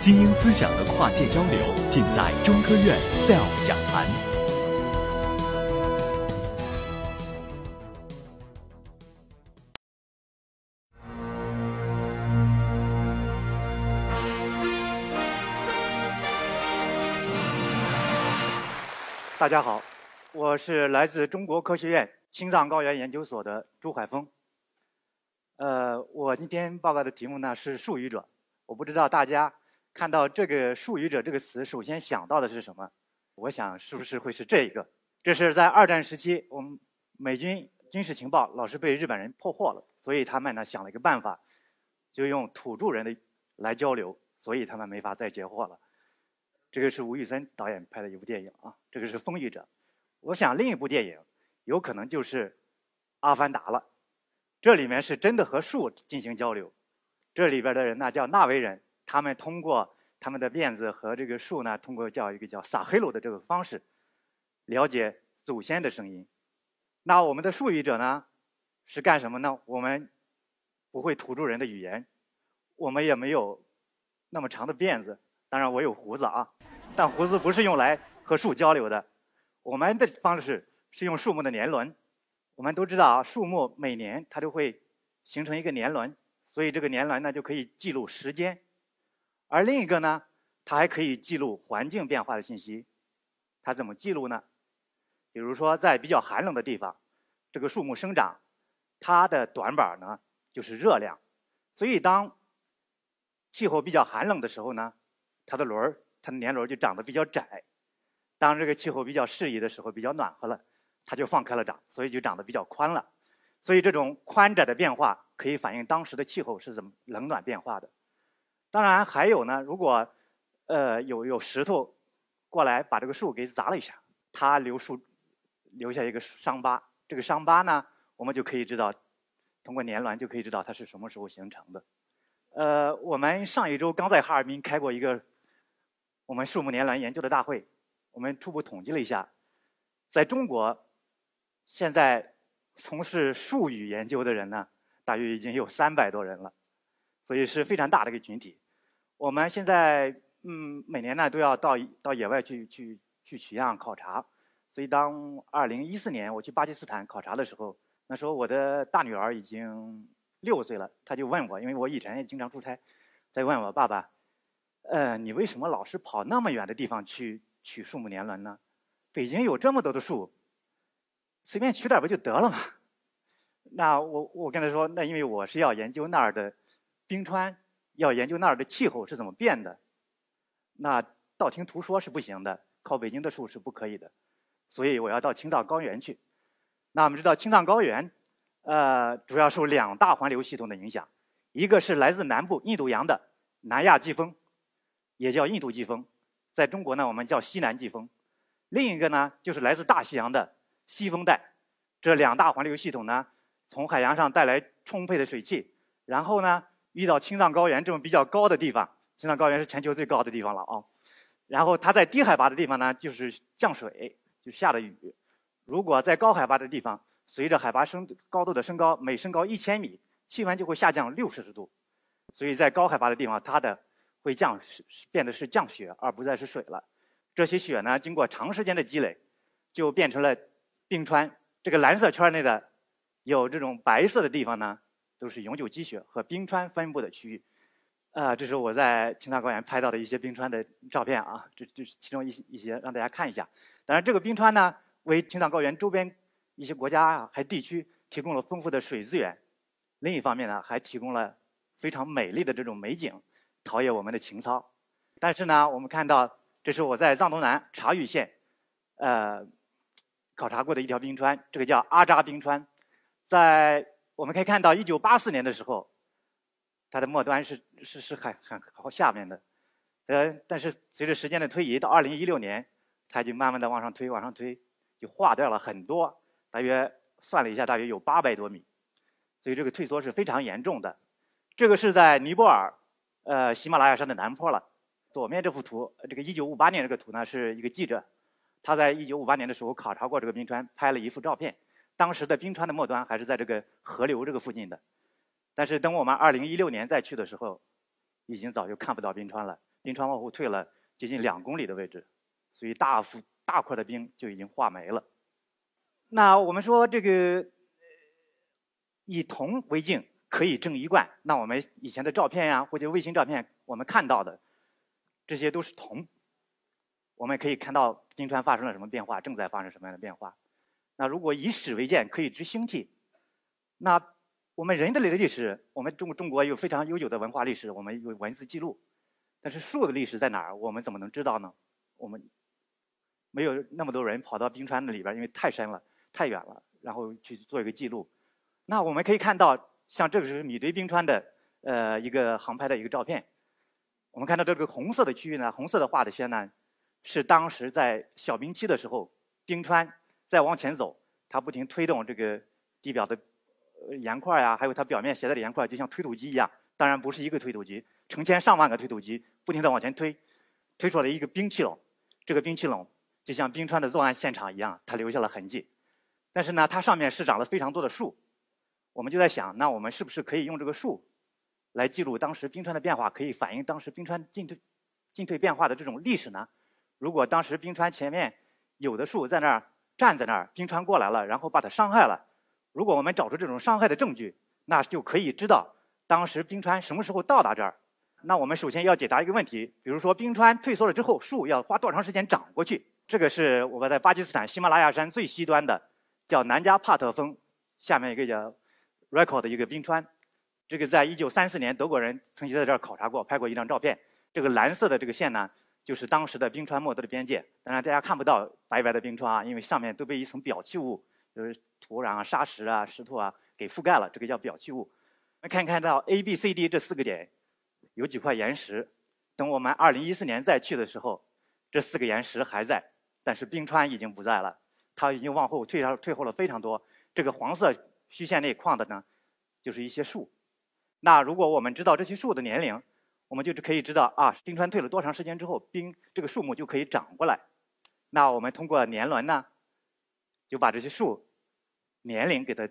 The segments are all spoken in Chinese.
精英思想的跨界交流，尽在中科院 SELF 讲坛。大家好，我是来自中国科学院青藏高原研究所的朱海峰。呃，我今天报告的题目呢是术语者。我不知道大家看到这个“术语者”这个词，首先想到的是什么？我想是不是会是这一个？这是在二战时期，我们美军军事情报老是被日本人破获了，所以他们呢想了一个办法，就用土著人的来交流，所以他们没法再截获了。这个是吴宇森导演拍的一部电影啊，这个是《风雨者》。我想另一部电影有可能就是《阿凡达》了，这里面是真的和树进行交流。这里边的人呢叫纳维人，他们通过他们的辫子和这个树呢，通过叫一个叫撒黑鲁的这个方式，了解祖先的声音。那我们的术语者呢，是干什么呢？我们不会土著人的语言，我们也没有那么长的辫子。当然我有胡子啊，但胡子不是用来和树交流的。我们的方式是用树木的年轮。我们都知道啊，树木每年它都会形成一个年轮。所以这个年轮呢就可以记录时间，而另一个呢，它还可以记录环境变化的信息。它怎么记录呢？比如说在比较寒冷的地方，这个树木生长，它的短板呢就是热量。所以当气候比较寒冷的时候呢，它的轮儿，它的年轮就长得比较窄。当这个气候比较适宜的时候，比较暖和了，它就放开了长，所以就长得比较宽了。所以这种宽窄的变化可以反映当时的气候是怎么冷暖变化的。当然还有呢，如果呃有有石头过来把这个树给砸了一下，它留树留下一个伤疤，这个伤疤呢，我们就可以知道，通过年轮就可以知道它是什么时候形成的。呃，我们上一周刚在哈尔滨开过一个我们树木年轮研究的大会，我们初步统计了一下，在中国现在。从事树语研究的人呢，大约已经有三百多人了，所以是非常大的一个群体。我们现在嗯，每年呢都要到到野外去去去取样考察。所以当二零一四年我去巴基斯坦考察的时候，那时候我的大女儿已经六岁了，她就问我，因为我以前也经常出差，在问我爸爸，呃，你为什么老是跑那么远的地方去取树木年轮呢？北京有这么多的树。随便取点不就得了嘛？那我我跟他说，那因为我是要研究那儿的冰川，要研究那儿的气候是怎么变的。那道听途说是不行的，靠北京的树是不可以的，所以我要到青藏高原去。那我们知道青藏高原，呃，主要受两大环流系统的影响，一个是来自南部印度洋的南亚季风，也叫印度季风，在中国呢我们叫西南季风；另一个呢就是来自大西洋的。西风带，这两大环流系统呢，从海洋上带来充沛的水汽，然后呢，遇到青藏高原这种比较高的地方，青藏高原是全球最高的地方了啊。然后它在低海拔的地方呢，就是降水，就下的雨。如果在高海拔的地方，随着海拔升高度的升高，每升高一千米，气温就会下降六摄氏度。所以在高海拔的地方，它的会降是变得是降雪，而不再是水了。这些雪呢，经过长时间的积累，就变成了。冰川这个蓝色圈内的有这种白色的地方呢，都是永久积雪和冰川分布的区域。啊，这是我在青藏高原拍到的一些冰川的照片啊，这这是其中一些一些让大家看一下。当然，这个冰川呢，为青藏高原周边一些国家啊还地区提供了丰富的水资源。另一方面呢，还提供了非常美丽的这种美景，陶冶我们的情操。但是呢，我们看到这是我在藏东南察隅县，呃。考察过的一条冰川，这个叫阿扎冰川，在我们可以看到，一九八四年的时候，它的末端是是是很很靠下面的，呃，但是随着时间的推移，到二零一六年，它就慢慢的往上推，往上推，就化掉了很多，大约算了一下，大约有八百多米，所以这个退缩是非常严重的。这个是在尼泊尔，呃，喜马拉雅山的南坡了。左面这幅图，这个一九五八年这个图呢，是一个记者。他在一九五八年的时候考察过这个冰川，拍了一幅照片。当时的冰川的末端还是在这个河流这个附近的，但是等我们二零一六年再去的时候，已经早就看不到冰川了。冰川往后退了接近两公里的位置，所以大幅大块的冰就已经化没了。那我们说这个以铜为镜可以正一贯，那我们以前的照片呀，或者卫星照片，我们看到的这些都是铜。我们可以看到冰川发生了什么变化，正在发生什么样的变化。那如果以史为鉴，可以知兴替。那我们人类的历史，我们中中国有非常悠久的文化历史，我们有文字记录。但是树的历史在哪儿？我们怎么能知道呢？我们没有那么多人跑到冰川的里边，因为太深了、太远了，然后去做一个记录。那我们可以看到，像这个是米堆冰川的呃一个航拍的一个照片。我们看到这个红色的区域呢，红色的画的线呢，是当时在小冰期的时候，冰川再往前走，它不停推动这个地表的岩块呀，还有它表面携带的岩块，就像推土机一样。当然不是一个推土机，成千上万个推土机不停地往前推，推出来一个冰气垄。这个冰气垄就像冰川的作案现场一样，它留下了痕迹。但是呢，它上面是长了非常多的树。我们就在想，那我们是不是可以用这个树来记录当时冰川的变化，可以反映当时冰川进退进退变化的这种历史呢？如果当时冰川前面有的树在那儿站在那儿，冰川过来了，然后把它伤害了，如果我们找出这种伤害的证据，那就可以知道。当时冰川什么时候到达这儿？那我们首先要解答一个问题，比如说冰川退缩了之后，树要花多长时间长过去？这个是我们在巴基斯坦喜马拉雅山最西端的，叫南迦帕特峰下面一个叫 Record 的一个冰川。这个在一九三四年德国人曾经在这儿考察过，拍过一张照片。这个蓝色的这个线呢，就是当时的冰川莫德的边界。当然大家看不到白白的冰川啊，因为上面都被一层表气物，就是土壤啊、沙石啊、石头啊给覆盖了，这个叫表气物。那看看到 A、B、C、D 这四个点，有几块岩石。等我们2014年再去的时候，这四个岩石还在，但是冰川已经不在了，它已经往后退了，退后了非常多。这个黄色虚线内框的呢，就是一些树。那如果我们知道这些树的年龄，我们就可以知道啊，冰川退了多长时间之后，冰这个树木就可以长过来。那我们通过年轮呢，就把这些树年龄给它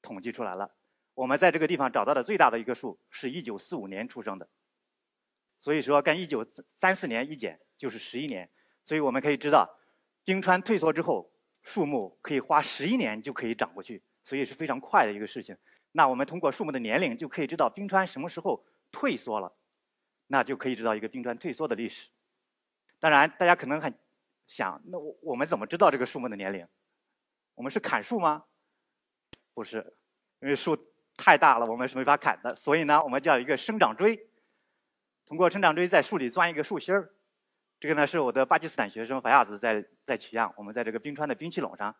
统计出来了。我们在这个地方找到的最大的一个树是1945年出生的，所以说跟1934年一减就是11年，所以我们可以知道，冰川退缩之后，树木可以花11年就可以长过去，所以是非常快的一个事情。那我们通过树木的年龄就可以知道冰川什么时候退缩了，那就可以知道一个冰川退缩的历史。当然，大家可能很想，那我我们怎么知道这个树木的年龄？我们是砍树吗？不是，因为树。太大了，我们是没法砍的。所以呢，我们叫一个生长锥，通过生长锥在树里钻一个树心儿。这个呢是我的巴基斯坦学生法亚子在在取样。我们在这个冰川的冰气垄上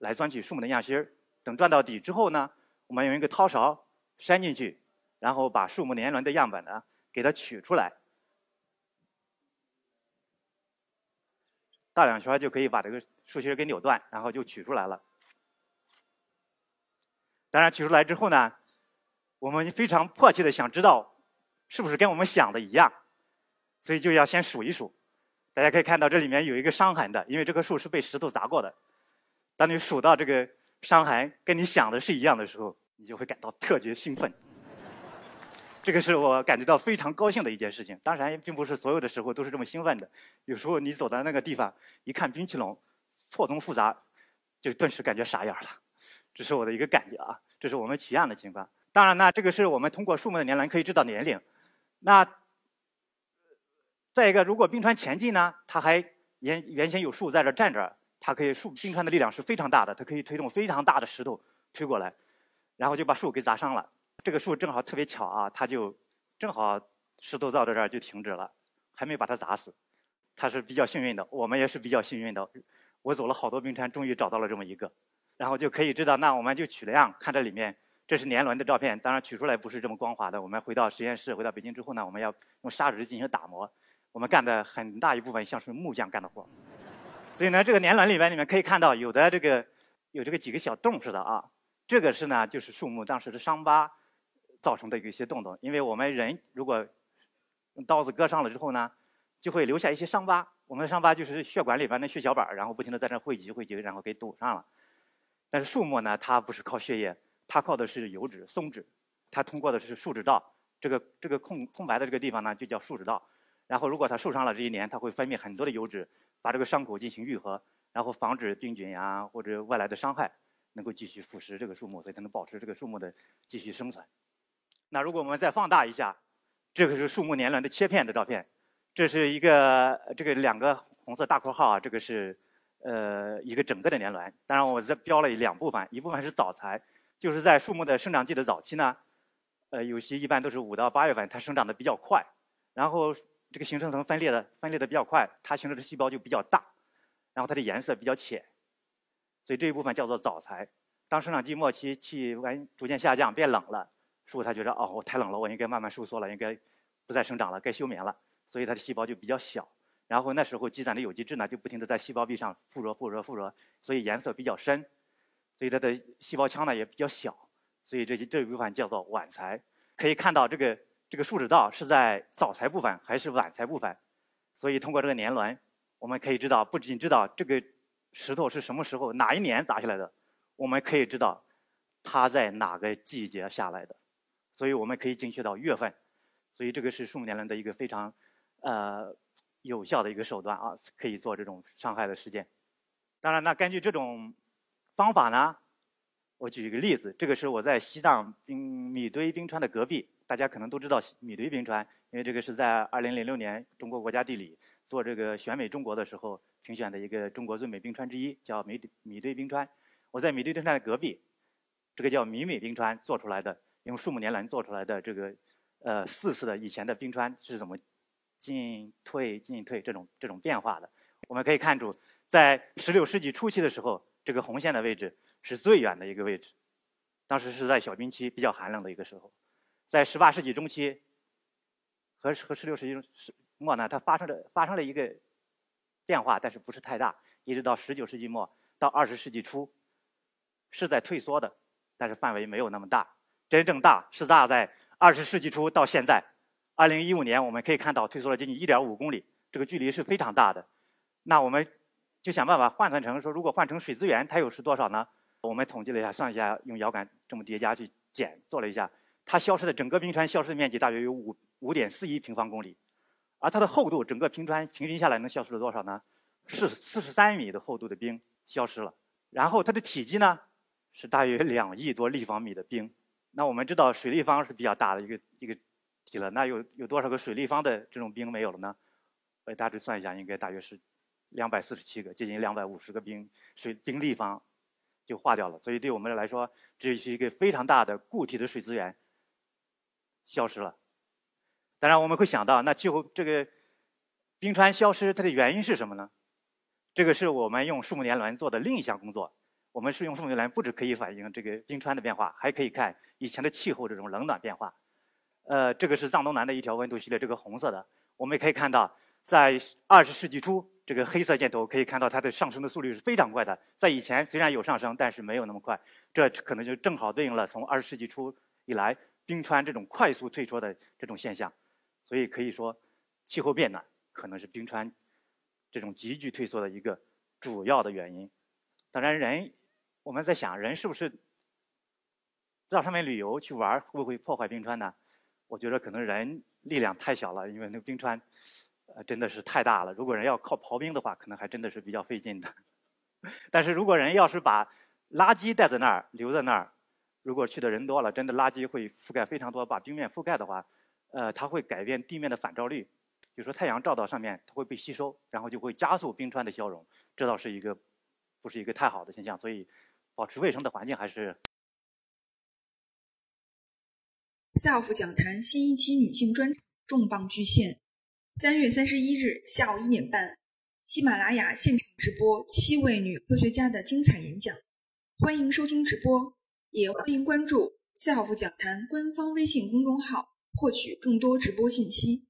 来钻取树木的样心儿。等钻到底之后呢，我们用一个掏勺伸进去，然后把树木年轮的样本呢给它取出来，大两圈就可以把这个树心给扭断，然后就取出来了。当然取出来之后呢，我们非常迫切的想知道，是不是跟我们想的一样，所以就要先数一数。大家可以看到这里面有一个伤痕的，因为这棵树是被石头砸过的。当你数到这个伤痕跟你想的是一样的时候，你就会感到特别兴奋。这个是我感觉到非常高兴的一件事情。当然，并不是所有的时候都是这么兴奋的。有时候你走到那个地方，一看冰淇淋错综复杂，就顿时感觉傻眼了。这是我的一个感觉啊，这是我们取样的情况。当然呢，这个是我们通过树木的年轮可以知道年龄。那再一个，如果冰川前进呢，它还原原先有树在这站着，它可以树冰川的力量是非常大的，它可以推动非常大的石头推过来，然后就把树给砸伤了。这个树正好特别巧啊，它就正好石头到这儿就停止了，还没把它砸死。它是比较幸运的，我们也是比较幸运的。我走了好多冰川，终于找到了这么一个。然后就可以知道，那我们就取了样，看这里面，这是年轮的照片。当然取出来不是这么光滑的。我们回到实验室，回到北京之后呢，我们要用砂纸进行打磨。我们干的很大一部分像是木匠干的活。所以呢，这个年轮里面你们可以看到，有的这个有这个几个小洞似的啊。这个是呢，就是树木当时的伤疤造成的一些洞洞。因为我们人如果用刀子割伤了之后呢，就会留下一些伤疤。我们的伤疤就是血管里边的血小板，然后不停的在这汇集汇集，然后给堵上了。但是树木呢，它不是靠血液，它靠的是油脂、松脂，它通过的是树脂道。这个这个空空白的这个地方呢，就叫树脂道。然后如果它受伤了这一年，它会分泌很多的油脂，把这个伤口进行愈合，然后防止病菌呀或者外来的伤害能够继续腐蚀这个树木，所以它能保持这个树木的继续生存。那如果我们再放大一下，这个是树木年轮的切片的照片，这是一个这个两个红色大括号啊，这个是呃一个整个的年轮。当然我这标了两部分，一部分是早材，就是在树木的生长季的早期呢，呃有些一般都是五到八月份，它生长的比较快，然后这个形成层分裂的分裂的比较快，它形成的细胞就比较大，然后它的颜色比较浅，所以这一部分叫做早材。当生长季末期，气温逐渐下降，变冷了。树它觉得哦，我太冷了，我应该慢慢收缩了，应该不再生长了，该休眠了，所以它的细胞就比较小。然后那时候积攒的有机质呢，就不停地在细胞壁上附着、附着、附着，所以颜色比较深，所以它的细胞腔呢也比较小，所以这些这一部分叫做晚材。可以看到这个这个树脂道是在早材部分还是晚材部分，所以通过这个年轮，我们可以知道，不仅知道这个石头是什么时候哪一年砸下来的，我们可以知道它在哪个季节下来的。所以我们可以精确到月份，所以这个是树木年轮的一个非常呃有效的一个手段啊，可以做这种伤害的事件。当然，那根据这种方法呢，我举一个例子，这个是我在西藏冰米堆冰川的隔壁，大家可能都知道米堆冰川，因为这个是在2006年中国国家地理做这个选美中国的时候评选的一个中国最美冰川之一，叫米米堆冰川。我在米堆冰川的隔壁，这个叫米美冰川做出来的。用树木年轮做出来的这个，呃，四次的以前的冰川是怎么进退进退这种这种变化的？我们可以看出，在16世纪初期的时候，这个红线的位置是最远的一个位置，当时是在小冰期比较寒冷的一个时候。在18世纪中期和和16世纪末呢，它发生了发生了一个变化，但是不是太大。一直到19世纪末到20世纪初，是在退缩的，但是范围没有那么大。真正大是大在二十世纪初到现在，二零一五年我们可以看到退缩了接近一点五公里，这个距离是非常大的。那我们就想办法换算成说，如果换成水资源，它又是多少呢？我们统计了一下，算一下，用遥感这么叠加去减，做了一下，它消失的整个冰川消失的面积大约有五五点四一平方公里，而它的厚度，整个冰川平均下来能消失了多少呢？是四十三米的厚度的冰消失了。然后它的体积呢，是大约两亿多立方米的冰。那我们知道水立方是比较大的一个一个体了，那有有多少个水立方的这种冰没有了呢？我大致算一下，应该大约是两百四十七个，接近两百五十个冰水冰立方就化掉了。所以对我们来说，这是一个非常大的固体的水资源消失了。当然我们会想到，那气候这个冰川消失它的原因是什么呢？这个是我们用树木年轮做的另一项工作。我们是用树木年，不止可以反映这个冰川的变化，还可以看以前的气候这种冷暖变化。呃，这个是藏东南的一条温度系列，这个红色的，我们也可以看到，在二十世纪初，这个黑色箭头可以看到它的上升的速率是非常快的。在以前虽然有上升，但是没有那么快。这可能就正好对应了从二十世纪初以来冰川这种快速退缩的这种现象。所以可以说，气候变暖可能是冰川这种急剧退缩的一个主要的原因。当然，人。我们在想，人是不是到上面旅游去玩儿，会不会破坏冰川呢？我觉得可能人力量太小了，因为那个冰川呃真的是太大了。如果人要靠刨冰的话，可能还真的是比较费劲的。但是如果人要是把垃圾带在那儿，留在那儿，如果去的人多了，真的垃圾会覆盖非常多，把冰面覆盖的话，呃，它会改变地面的反照率，就说太阳照到上面，它会被吸收，然后就会加速冰川的消融，这倒是一个不是一个太好的现象，所以。保持卫生的环境还是。SELF 讲坛新一期女性专场重磅巨献，三月三十一日下午一点半，喜马拉雅现场直播七位女科学家的精彩演讲，欢迎收听直播，也欢迎关注 SELF 讲坛官方微信公众号，获取更多直播信息。